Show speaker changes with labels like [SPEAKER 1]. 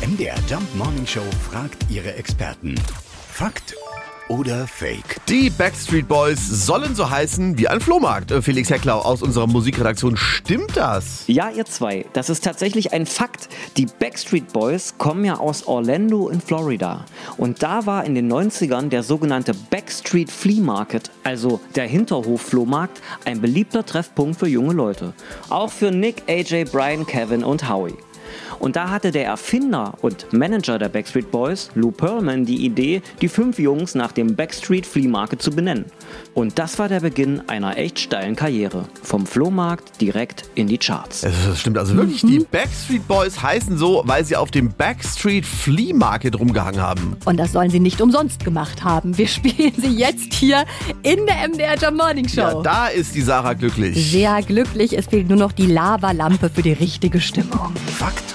[SPEAKER 1] MDR Jump Morning Show fragt ihre Experten. Fakt oder Fake?
[SPEAKER 2] Die Backstreet Boys sollen so heißen wie ein Flohmarkt. Äh, Felix Hecklau aus unserer Musikredaktion. Stimmt das?
[SPEAKER 3] Ja, ihr zwei, das ist tatsächlich ein Fakt. Die Backstreet Boys kommen ja aus Orlando in Florida. Und da war in den 90ern der sogenannte Backstreet Flea Market, also der Hinterhof-Flohmarkt, ein beliebter Treffpunkt für junge Leute. Auch für Nick, AJ, Brian, Kevin und Howie. Und da hatte der Erfinder und Manager der Backstreet Boys, Lou Pearlman, die Idee, die fünf Jungs nach dem Backstreet Flea Market zu benennen. Und das war der Beginn einer echt steilen Karriere. Vom Flohmarkt direkt in die Charts.
[SPEAKER 2] Das stimmt also wirklich. Die Backstreet Boys heißen so, weil sie auf dem Backstreet Flea Market rumgehangen haben.
[SPEAKER 4] Und das sollen sie nicht umsonst gemacht haben. Wir spielen sie jetzt hier in der MDR Jam Morning Show.
[SPEAKER 2] Ja, da ist die Sarah glücklich.
[SPEAKER 4] Sehr glücklich, es fehlt nur noch die Lavalampe für die richtige Stimmung.
[SPEAKER 1] Fakt